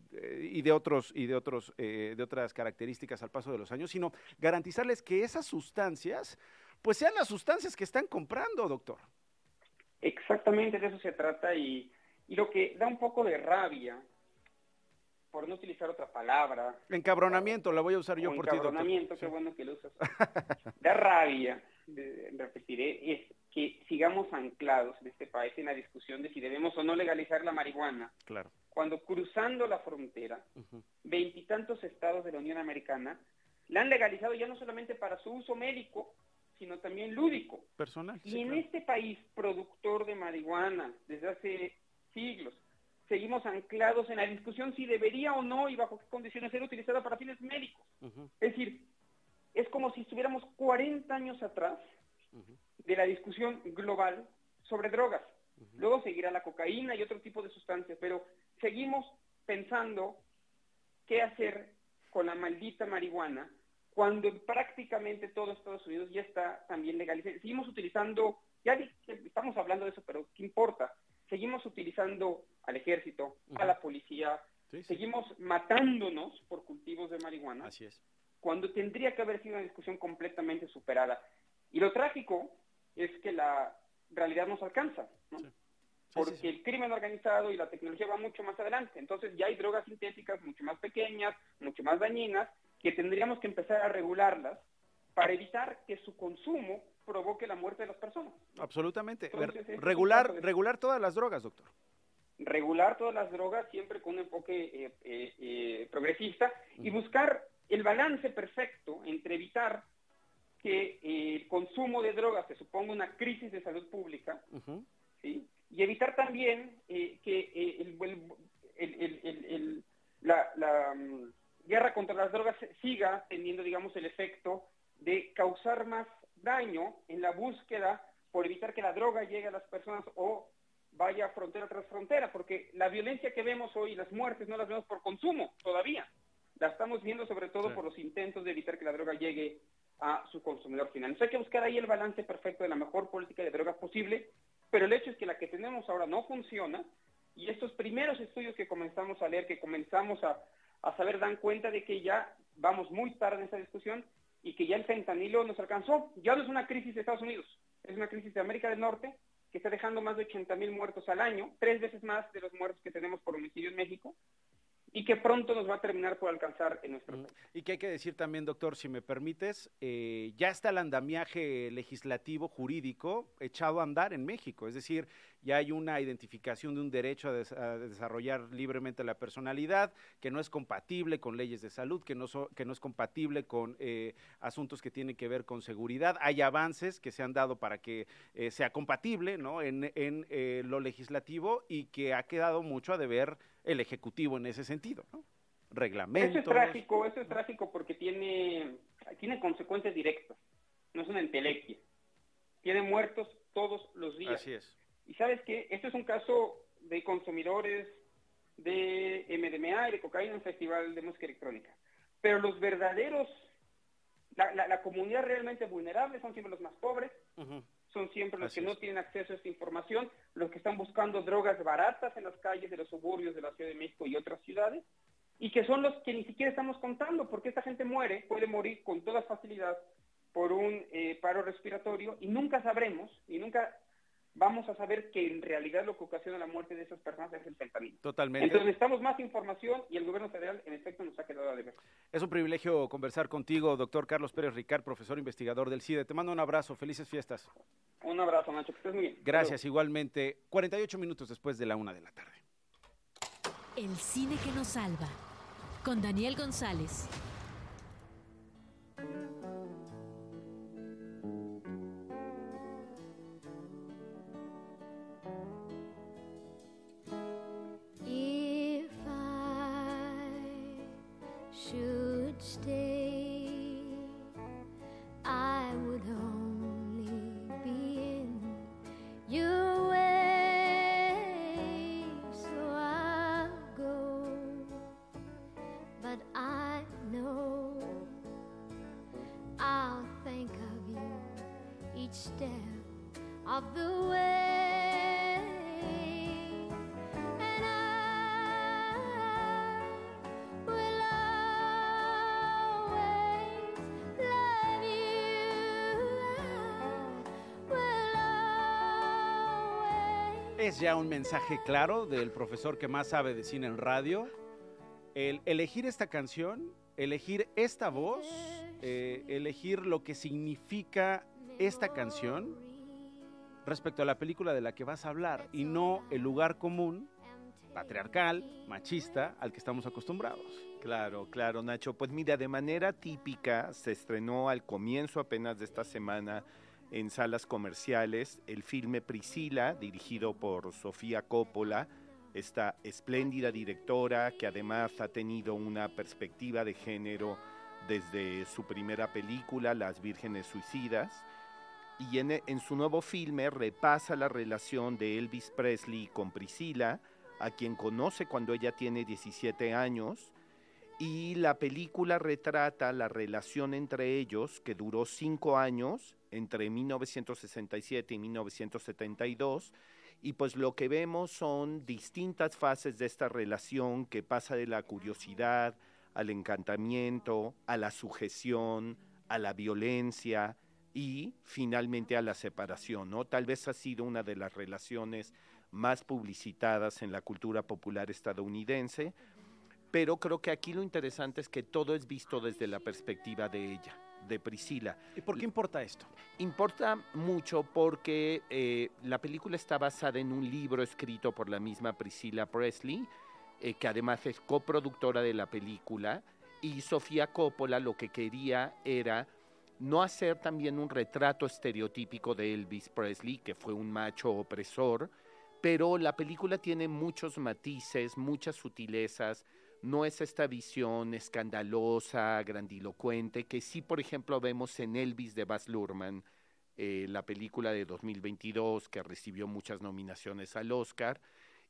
y de otros y de otros eh, de otras características al paso de los años, sino garantizarles que esas sustancias pues sean las sustancias que están comprando, doctor. Exactamente de eso se trata y, lo que da un poco de rabia, por no utilizar otra palabra. Encabronamiento, la voy a usar yo por ti. Encabronamiento, qué bueno que lo usas. *laughs* da rabia, repetiré, es que sigamos anclados en este país en la discusión de si debemos o no legalizar la marihuana. Claro. Cuando cruzando la frontera, veintitantos estados de la Unión Americana la han legalizado ya no solamente para su uso médico, sino también lúdico. Personal. Y en este país, productor de marihuana desde hace siglos, seguimos anclados en la discusión si debería o no y bajo qué condiciones ser utilizada para fines médicos. Es decir, es como si estuviéramos 40 años atrás de la discusión global sobre drogas. Luego seguirá la cocaína y otro tipo de sustancias, pero seguimos pensando qué hacer con la maldita marihuana cuando prácticamente todo Estados Unidos ya está también legalizado. Seguimos utilizando, ya estamos hablando de eso, pero ¿qué importa? Seguimos utilizando al ejército, a la policía, seguimos matándonos por cultivos de marihuana. Así es. Cuando tendría que haber sido una discusión completamente superada. Y lo trágico es que la realidad nos alcanza, ¿no? porque el crimen organizado y la tecnología va mucho más adelante. Entonces ya hay drogas sintéticas mucho más pequeñas, mucho más dañinas, que tendríamos que empezar a regularlas para evitar que su consumo provoque la muerte de las personas. Absolutamente. regular, regular todas las drogas, doctor. Regular todas las drogas siempre con un enfoque eh, eh, eh, progresista y buscar el balance perfecto entre evitar que el consumo de drogas se suponga una crisis de salud pública ¿sí? y evitar también que el, la, la guerra contra las drogas siga teniendo, digamos, el efecto de causar más daño en la búsqueda por evitar que la droga llegue a las personas o vaya frontera tras frontera, porque la violencia que vemos hoy, las muertes, no las vemos por consumo todavía. La estamos viendo sobre todo por los intentos de evitar que la droga llegue a su consumidor final. Entonces hay que buscar ahí el balance perfecto de la mejor política de drogas posible, pero el hecho es que la que tenemos ahora no funciona y estos primeros estudios que comenzamos a leer, que comenzamos a, saber dan cuenta de que ya vamos muy tarde en esta discusión y que ya el fentanilo nos alcanzó. Ya no es una crisis de Estados Unidos, es una crisis de América del Norte que está dejando más de 80 mil muertos al año, tres veces más de los muertos que tenemos por homicidio en México y que pronto nos va a terminar por alcanzar en nuestro país. Y que hay que decir también, doctor, si me permites, eh, ya está el andamiaje legislativo jurídico echado a andar en México, es decir, ya hay una identificación de un derecho a, desarrollar libremente la personalidad que no es compatible con leyes de salud, que no, que no es compatible con eh, asuntos que tienen que ver con seguridad. Hay avances que se han dado para que eh, sea compatible ¿no? en, en lo legislativo y que ha quedado mucho a deber el Ejecutivo en ese sentido, ¿no? Reglamentos. Eso es trágico, eso es trágico porque tiene, tiene consecuencias directas, no es una entelequia. Tiene muertos todos los días. Así es. Y sabes que este es un caso de consumidores de MDMA y de cocaína en festival de música electrónica. Pero los verdaderos, la, la, comunidad realmente vulnerable son siempre los más pobres, son siempre los que no tienen acceso a esta información, los que están buscando drogas baratas en las calles de los suburbios de la Ciudad de México y otras ciudades, y que son los que ni siquiera estamos contando, porque esta gente muere, puede morir con toda facilidad por un eh, paro respiratorio y nunca sabremos, y nunca vamos a saber que en realidad lo que ocasiona la muerte de esas personas es el fentanilo. Totalmente. Entonces necesitamos más información y el gobierno federal en efecto nos ha quedado a deber. Es un privilegio conversar contigo, doctor Carlos Pérez Ricard, profesor investigador del CIDE. Te mando un abrazo, felices fiestas. Un abrazo, Nacho, que estés muy bien. Gracias, igualmente. 48 minutos después de la una de la tarde. El cine que nos salva, con Daniel González. Es ya un mensaje claro del profesor que más sabe de cine en radio. El elegir esta canción, elegir esta voz, eh, elegir lo que significa esta canción respecto a la película de la que vas a hablar y no el lugar común, patriarcal, machista, al que estamos acostumbrados. Claro, claro, Nacho. Pues mira, de manera típica se estrenó al comienzo apenas de esta semana en salas comerciales el filme Priscila, dirigido por Sofía Coppola, esta espléndida directora que además ha tenido una perspectiva de género desde su primera película, Las Vírgenes Suicidas, y en, en su nuevo filme repasa la relación de Elvis Presley con Priscila, a quien conoce cuando ella tiene 17 años, y la película retrata la relación entre ellos, que duró cinco años, entre 1967 y 1972, y pues lo que vemos son distintas fases de esta relación que pasa de la curiosidad al encantamiento, a la sujeción, a la violencia y finalmente a la separación, ¿no? Tal vez ha sido una de las relaciones más publicitadas en la cultura popular estadounidense, pero creo que aquí lo interesante es que todo es visto desde la perspectiva de ella, de Priscila. ¿Y por qué importa esto? Importa mucho porque eh, la película está basada en un libro escrito por la misma Priscila Presley, eh, que además es coproductora de la película, y Sofía Coppola lo que quería era no hacer también un retrato estereotípico de Elvis Presley, que fue un macho opresor, pero la película tiene muchos matices, muchas sutilezas, no es esta visión escandalosa, grandilocuente, que sí, por ejemplo, vemos en Elvis de Baz Luhrmann, eh, la película de 2022 que recibió muchas nominaciones al Oscar.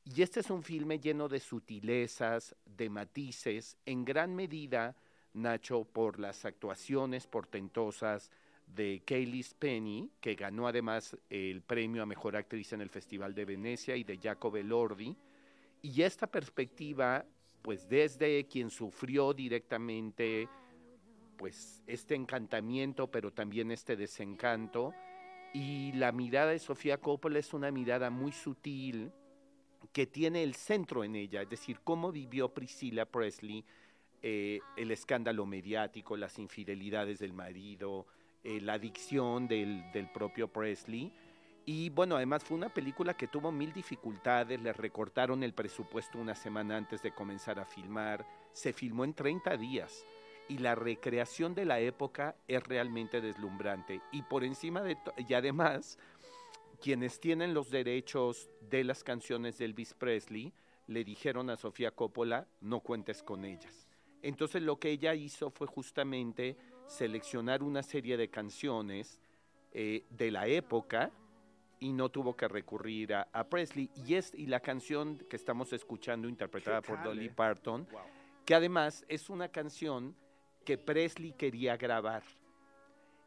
Y este es un filme lleno de sutilezas, de matices, en gran medida, Nacho, por las actuaciones portentosas de Kaylee Penny, que ganó además el premio a Mejor Actriz en el Festival de Venecia, y de Jacob Elordi. Y esta perspectiva pues desde quien sufrió directamente pues este encantamiento, pero también este desencanto. Y la mirada de Sofía Coppola es una mirada muy sutil que tiene el centro en ella, es decir, cómo vivió Priscilla Presley eh, el escándalo mediático, las infidelidades del marido, eh, la adicción del, del propio Presley y bueno, además fue una película que tuvo mil dificultades, le recortaron el presupuesto una semana antes de comenzar a filmar, se filmó en 30 días y la recreación de la época es realmente deslumbrante. Y por encima de y además, quienes tienen los derechos de las canciones de Elvis Presley le dijeron a Sofía Coppola, no cuentes con ellas. Entonces lo que ella hizo fue justamente seleccionar una serie de canciones eh, de la época, y no tuvo que recurrir a, Presley. Y, es, y la canción que estamos escuchando, interpretada por Dolly? Parton, que además es una canción que Presley quería grabar.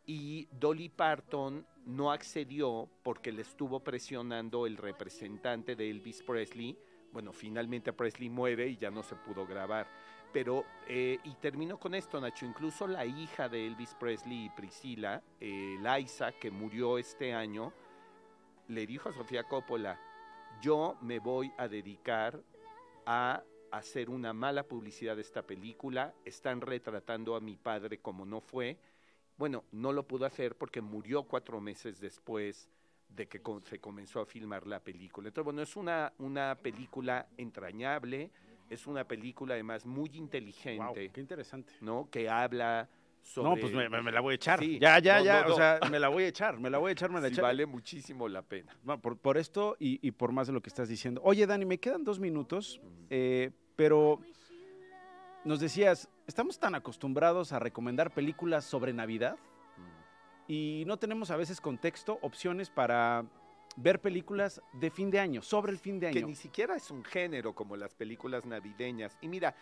Y Dolly Parton no accedió porque le estuvo presionando el representante de Elvis Presley. Bueno, finalmente Presley muere y ya no se pudo grabar. Pero, eh, y termino con esto, Nacho, incluso la hija de Elvis Presley y Priscila, eh, Liza, que murió este año, le dijo a Sofía Coppola, yo me voy a dedicar a hacer una mala publicidad de esta película, están retratando a mi padre como no fue. Bueno, no lo pudo hacer porque murió cuatro meses después de que se comenzó a filmar la película. Entonces, bueno, es una, una película entrañable, es una película además muy inteligente. qué interesante. ¿No? Que habla sobre... No, pues me, la voy a echar. ya, ya, ya. o sea, me la voy a echar, me la voy a echar, me la sí, Vale muchísimo la pena. por, por esto y, por más de lo que estás diciendo. Oye, Dani, me quedan dos minutos, eh, pero nos decías, estamos tan acostumbrados a recomendar películas sobre Navidad y no tenemos a veces contexto, opciones para ver películas de fin de año, sobre el fin de año. Que ni siquiera es un género como las películas navideñas. Y mira,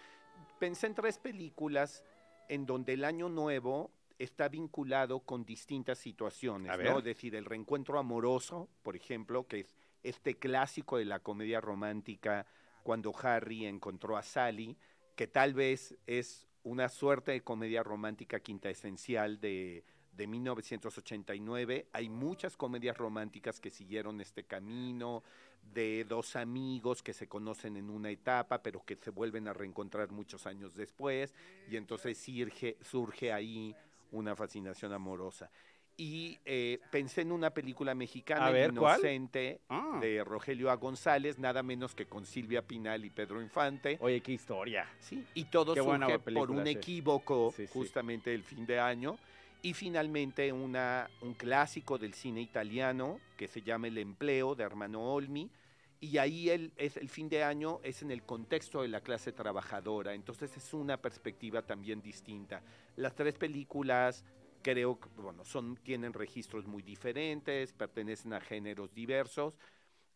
pensé en tres películas en donde el año nuevo está vinculado con distintas situaciones, ¿no? Es decir, el reencuentro amoroso, por ejemplo, que es este clásico de la comedia romántica cuando Harry encontró a Sally, que tal vez es una suerte de comedia romántica quinta esencial de de 1989. Hay muchas comedias románticas que siguieron este camino, de dos amigos que se conocen en una etapa, pero que se vuelven a reencontrar muchos años después, y entonces surge, surge ahí una fascinación amorosa. Y eh, pensé en una película mexicana, Inocente, ah. de Rogelio A. González, nada menos que con Silvia Pinal y Pedro Infante. Oye, qué historia. Sí, y todo surge por un equívoco justamente del fin de año y finalmente una, un clásico del cine italiano que se llama El empleo de Armando Olmi. Y ahí el, es, el fin de año es en el contexto de la clase trabajadora, entonces es una perspectiva también distinta. Las tres películas creo que bueno, son, tienen registros muy diferentes, pertenecen a géneros diversos,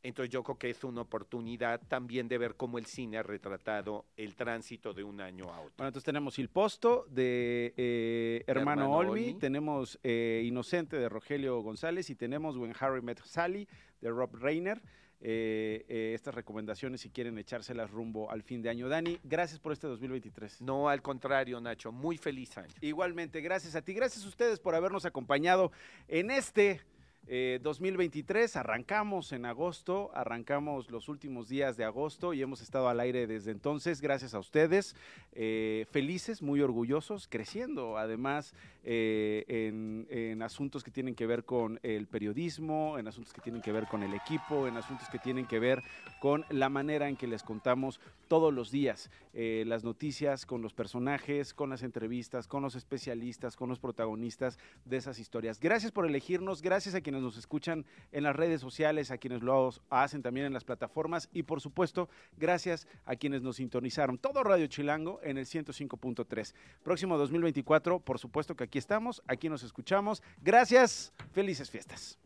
entonces yo creo que es una oportunidad también de ver cómo el cine ha retratado el tránsito de un año a otro. Bueno, entonces tenemos Il Posto de eh, Hermano, Olmi, tenemos eh, Inocente de Rogelio González y tenemos When Harry Met Sally de Rob Reiner. Eh, estas recomendaciones si quieren echárselas rumbo al fin de año. Dani, gracias por este 2023. No, al contrario, Nacho, muy feliz año. Igualmente, gracias a ti, gracias a ustedes por habernos acompañado en este 2023, eh, arrancamos en agosto, arrancamos los últimos días de agosto y hemos estado al aire desde entonces, gracias a ustedes, eh, felices, muy orgullosos, creciendo además eh, en, en, asuntos que tienen que ver con el periodismo, en asuntos que tienen que ver con el equipo, en asuntos que tienen que ver con la manera en que les contamos todos los días las noticias, con los personajes, con las entrevistas, con los especialistas, con los protagonistas de esas historias. Gracias por elegirnos, gracias a quienes nos escuchan en las redes sociales, a quienes lo hacen también en las plataformas y por supuesto, gracias a quienes nos sintonizaron. Todo Radio Chilango en el 105.3. Próximo 2024, por supuesto que aquí estamos, aquí nos escuchamos. Gracias, felices fiestas.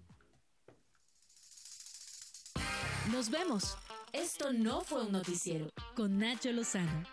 Nos vemos. Esto no fue un noticiero con Nacho Lozano.